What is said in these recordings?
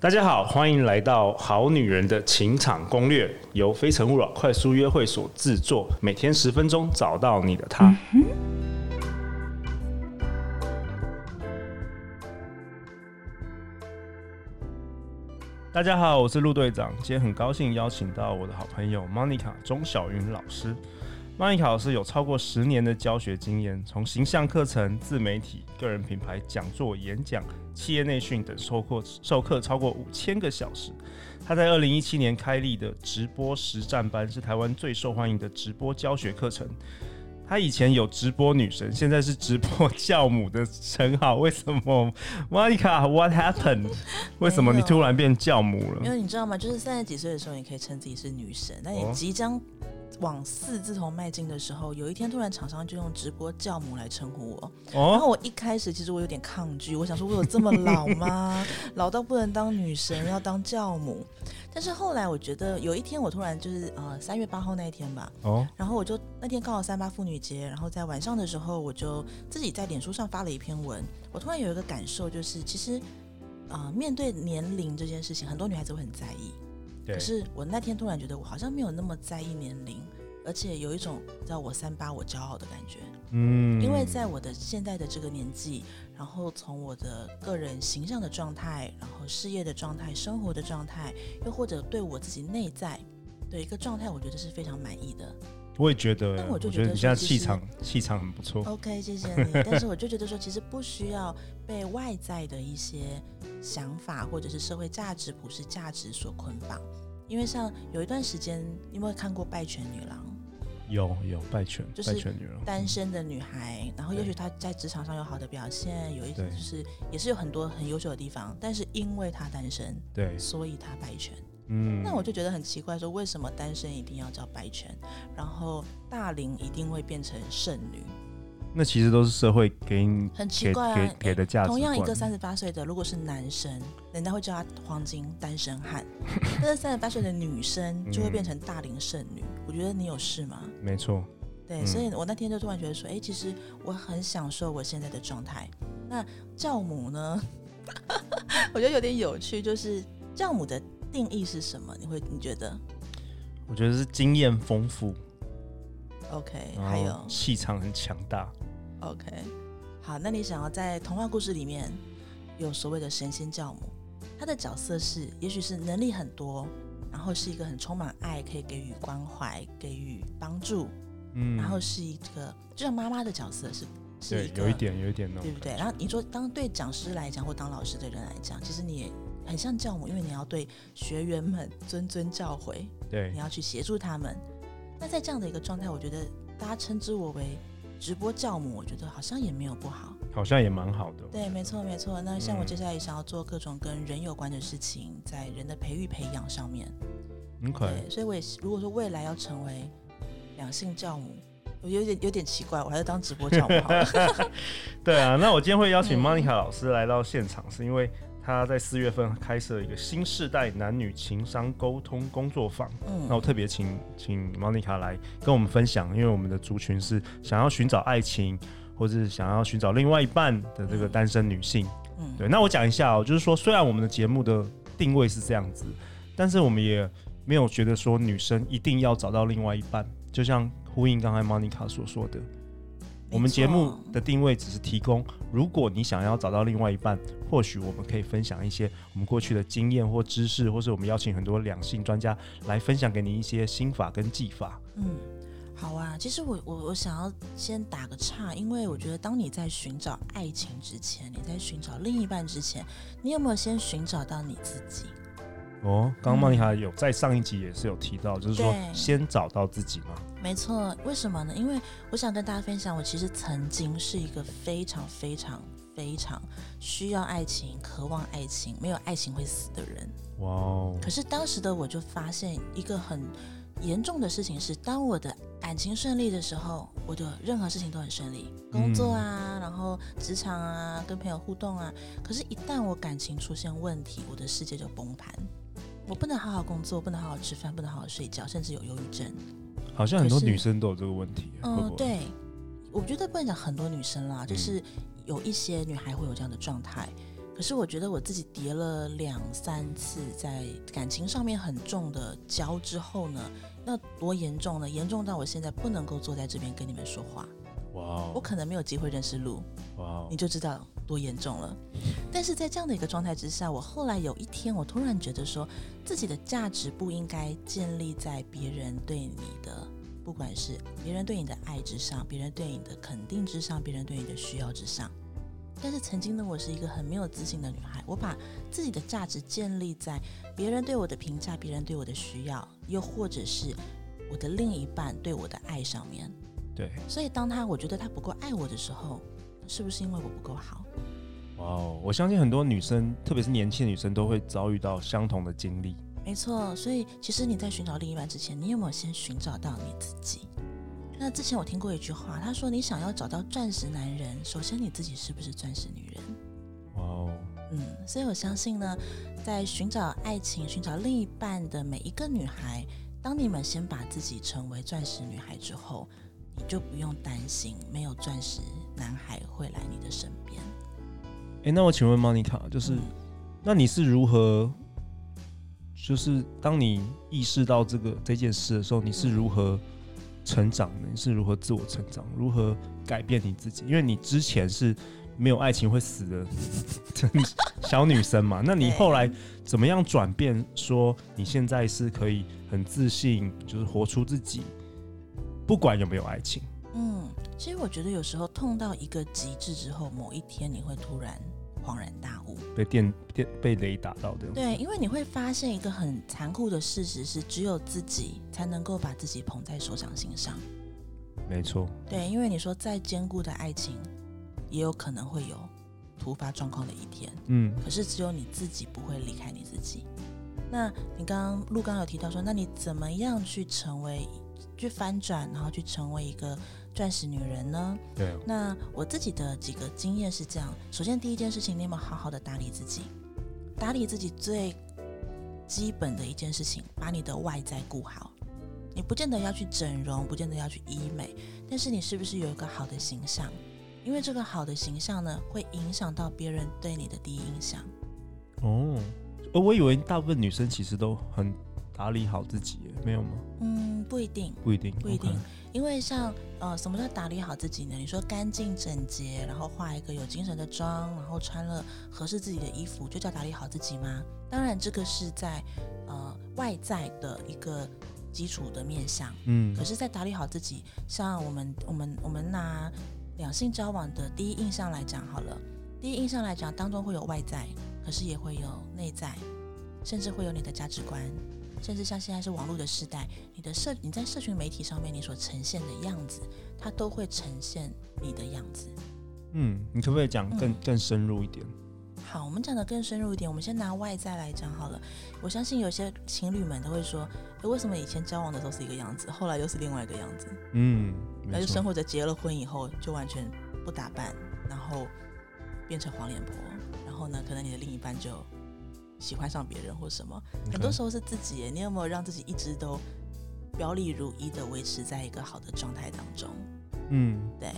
大家好，欢迎来到《好女人的情场攻略》，由非诚勿扰快速约会所制作，每天十分钟，找到你的他。大家好，我是陆队长，今天很高兴邀请到我的好朋友 Monica 钟晓云老师。Monica 老师有超过十年的教学经验，从形象课程、自媒体、个人品牌、讲座、演讲、企业内训等授课授课超过五千个小时。他在二零一七年开立的直播实战班是台湾最受欢迎的直播教学课程。他以前有直播女神，现在是直播教母的称号。为什么？Monica，What happened？为什么你突然变教母了？因为你知道吗？就是三十几岁的时候，你可以称自己是女神，那你即将。往四字头迈进的时候，有一天突然厂商就用直播教母来称呼我，哦、然后我一开始其实我有点抗拒，我想说我有这么老吗？老到不能当女神，要当教母。但是后来我觉得有一天我突然就是呃三月八号那一天吧，哦，然后我就那天刚好三八妇女节，然后在晚上的时候我就自己在脸书上发了一篇文，我突然有一个感受就是其实啊、呃、面对年龄这件事情，很多女孩子会很在意。可是我那天突然觉得我好像没有那么在意年龄，而且有一种叫我三八我骄傲的感觉。嗯，因为在我的现在的这个年纪，然后从我的个人形象的状态，然后事业的状态，生活的状态，又或者对我自己内在的一个状态，我觉得是非常满意的。我也觉得，但我就觉得你现在气场气场很不错。OK，谢谢你。但是我就觉得说，其实不需要被外在的一些想法或者是社会价值、普世价值所捆绑。因为像有一段时间，你有没有看过《败犬女郎》？有有败犬，就是单身的女孩，嗯、然后也许她在职场上有好的表现，有一种就是也是有很多很优秀的地方，但是因为她单身，对，所以她败犬。嗯，那我就觉得很奇怪，说为什么单身一定要叫白犬，然后大龄一定会变成剩女？那其实都是社会给你很奇怪啊，给，给，的价值。同样一个三十八岁的，如果是男生，人家会叫他黄金单身汉；但是三十八岁的女生就会变成大龄剩女。嗯、我觉得你有事吗？没错。对，所以我那天就突然觉得说，哎、欸，其实我很享受我现在的状态。那教母呢？我觉得有点有趣，就是教母的。定义是什么？你会你觉得？我觉得是经验丰富。OK，还有气场很强大。OK，好，那你想要在童话故事里面有所谓的神仙教母，她的角色是，也许是能力很多，然后是一个很充满爱，可以给予关怀、给予帮助，嗯，然后是一个就像妈妈的角色是，是一个，有一点，有一点，对不对？然后你说，当对讲师来讲，或当老师的人来讲，其实你也。很像教母，因为你要对学员们谆谆教诲，对，你要去协助他们。那在这样的一个状态，我觉得大家称之我为直播教母，我觉得好像也没有不好，好像也蛮好的。对，没错没错。那像我接下来也想要做各种跟人有关的事情，嗯、在人的培育培养上面。OK。对，所以我也如果说未来要成为两性教母，我有点有点奇怪，我还是当直播教母好了。对啊，那我今天会邀请 Monica 老师来到现场，是因为。他在四月份开设了一个新世代男女情商沟通工作坊，嗯，那我特别请请 Monica 来跟我们分享，因为我们的族群是想要寻找爱情，或者是想要寻找另外一半的这个单身女性，嗯，对。那我讲一下哦，就是说虽然我们的节目的定位是这样子，但是我们也没有觉得说女生一定要找到另外一半，就像呼应刚才 Monica 所说的。我们节目的定位只是提供，如果你想要找到另外一半，或许我们可以分享一些我们过去的经验或知识，或是我们邀请很多两性专家来分享给你一些心法跟技法。嗯，好啊。其实我我我想要先打个岔，因为我觉得当你在寻找爱情之前，你在寻找另一半之前，你有没有先寻找到你自己？哦，刚刚 Monica 有在上一集也是有提到，就是说先找到自己嘛。没错，为什么呢？因为我想跟大家分享，我其实曾经是一个非常非常非常需要爱情、渴望爱情、没有爱情会死的人。哇哦！可是当时的我就发现一个很严重的事情是，当我的感情顺利的时候，我的任何事情都很顺利，工作啊，然后职场啊，跟朋友互动啊。可是，一旦我感情出现问题，我的世界就崩盘。我不能好好工作，不能好好吃饭，不能好好睡觉，甚至有忧郁症。好像很多女生都有这个问题。嗯？对，我觉得不能讲很多女生啦，就是有一些女孩会有这样的状态。可是我觉得我自己叠了两三次在感情上面很重的胶之后呢，那多严重呢？严重到我现在不能够坐在这边跟你们说话。哇哦！我可能没有机会认识路。哇哦！你就知道多严重了。但是在这样的一个状态之下，我后来有一天，我突然觉得说，自己的价值不应该建立在别人对你的，不管是别人对你的爱之上，别人对你的肯定之上，别人对你的需要之上。但是曾经的我是一个很没有自信的女孩，我把自己的价值建立在别人对我的评价、别人对我的需要，又或者是我的另一半对我的爱上面。对，所以当他我觉得他不够爱我的时候，是不是因为我不够好？哇哦，我相信很多女生，特别是年轻女生，都会遭遇到相同的经历。没错，所以其实你在寻找另一半之前，你有没有先寻找到你自己？那之前我听过一句话，他说：“你想要找到钻石男人，首先你自己是不是钻石女人？”哇哦，嗯，所以我相信呢，在寻找爱情、寻找另一半的每一个女孩，当你们先把自己成为钻石女孩之后，你就不用担心没有钻石男孩会来你的身边。诶，那我请问 Monica，就是、嗯、那你是如何，就是当你意识到这个这件事的时候，你是如何？成长的，你是如何自我成长，如何改变你自己？因为你之前是没有爱情会死的 小女生嘛，那你后来怎么样转变？说你现在是可以很自信，就是活出自己，不管有没有爱情。嗯，其实我觉得有时候痛到一个极致之后，某一天你会突然。恍然大悟，被电电被雷打到的。对，因为你会发现一个很残酷的事实是，只有自己才能够把自己捧在手掌心上。没错。对，因为你说再坚固的爱情，也有可能会有突发状况的一天。嗯。可是只有你自己不会离开你自己。那你刚刚陆刚有提到说，那你怎么样去成为，去翻转，然后去成为一个。钻石女人呢？对。那我自己的几个经验是这样：首先，第一件事情，你有没有好好的打理自己？打理自己最基本的一件事情，把你的外在顾好。你不见得要去整容，不见得要去医美，但是你是不是有一个好的形象？因为这个好的形象呢，会影响到别人对你的第一印象。哦，而我以为大部分女生其实都很打理好自己，没有吗？嗯，不一定，不一定，不一定。因为像呃，什么叫打理好自己呢？你说干净整洁，然后化一个有精神的妆，然后穿了合适自己的衣服，就叫打理好自己吗？当然，这个是在呃外在的一个基础的面向。嗯。可是，在打理好自己，像我们我们我们拿两性交往的第一印象来讲好了，第一印象来讲当中会有外在，可是也会有内在，甚至会有你的价值观。甚至像现在是网络的时代，你的社你在社群媒体上面你所呈现的样子，它都会呈现你的样子。嗯，你可不可以讲更、嗯、更深入一点？好，我们讲的更深入一点，我们先拿外在来讲好了。我相信有些情侣们都会说，诶，为什么以前交往的时候是一个样子，后来又是另外一个样子？嗯，那就生活着结了婚以后就完全不打扮，然后变成黄脸婆，然后呢，可能你的另一半就。喜欢上别人或什么.很多时候是自己。你有没有让自己一直都表里如一的维持在一个好的状态当中？嗯，对。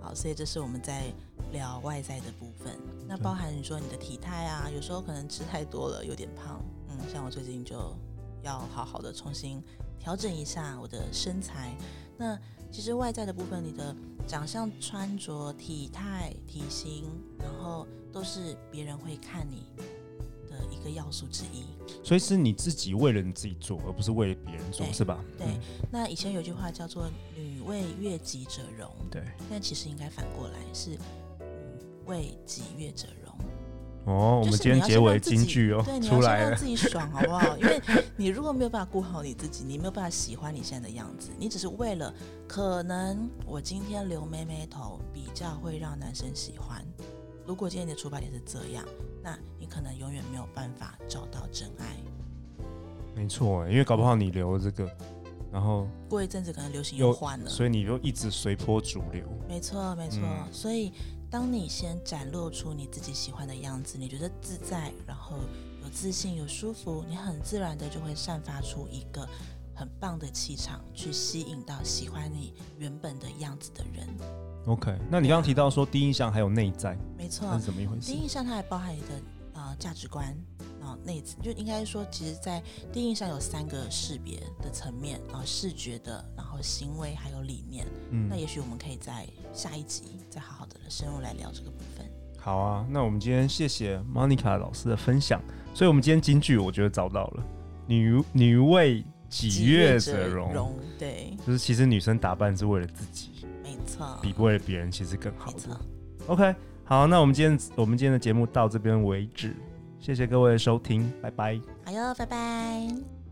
好，所以这是我们在聊外在的部分。那包含你说你的体态啊，有时候可能吃太多了，有点胖。嗯，像我最近就要好好的重新调整一下我的身材。那其实外在的部分，你的长相、穿着、体态、体型，然后都是别人会看你。一个要素之一，所以是你自己为了你自己做，而不是为了别人做，是吧？对。嗯、那以前有句话叫做“女为悦己者容”，对。但其实应该反过来是“女为己悦者容”。哦，我们今天结尾金句哦，对，你要先让自己爽，好不好？因为你如果没有办法顾好你自己，你没有办法喜欢你现在的样子，你只是为了可能我今天留妹妹头比较会让男生喜欢。如果今天你的出发点是这样，那你可能永远没有办法找到真爱。没错，因为搞不好你留这个，然后过一阵子可能流行又换了，所以你就一直随波逐流。没错，没错。嗯、所以当你先展露出你自己喜欢的样子，你觉得自在，然后有自信、有舒服，你很自然的就会散发出一个很棒的气场，去吸引到喜欢你原本的样子的人。OK，那你刚刚提到说第一印象还有内在，没错，那是怎么一回事？第一印象它还包含你的呃价值观，然后内就应该说，其实，在第一印象有三个识别的层面，然后视觉的，然后行为还有理念。嗯，那也许我们可以在下一集再好好的深入来聊这个部分。好啊，那我们今天谢谢 Monica 老师的分享。所以，我们今天金句我觉得找到了，女女为己悦者容，对，就是其实女生打扮是为了自己，没错，比为了别人其实更好的。OK，好，那我们今天我们今天的节目到这边为止，谢谢各位的收听，拜拜。好哟，拜拜。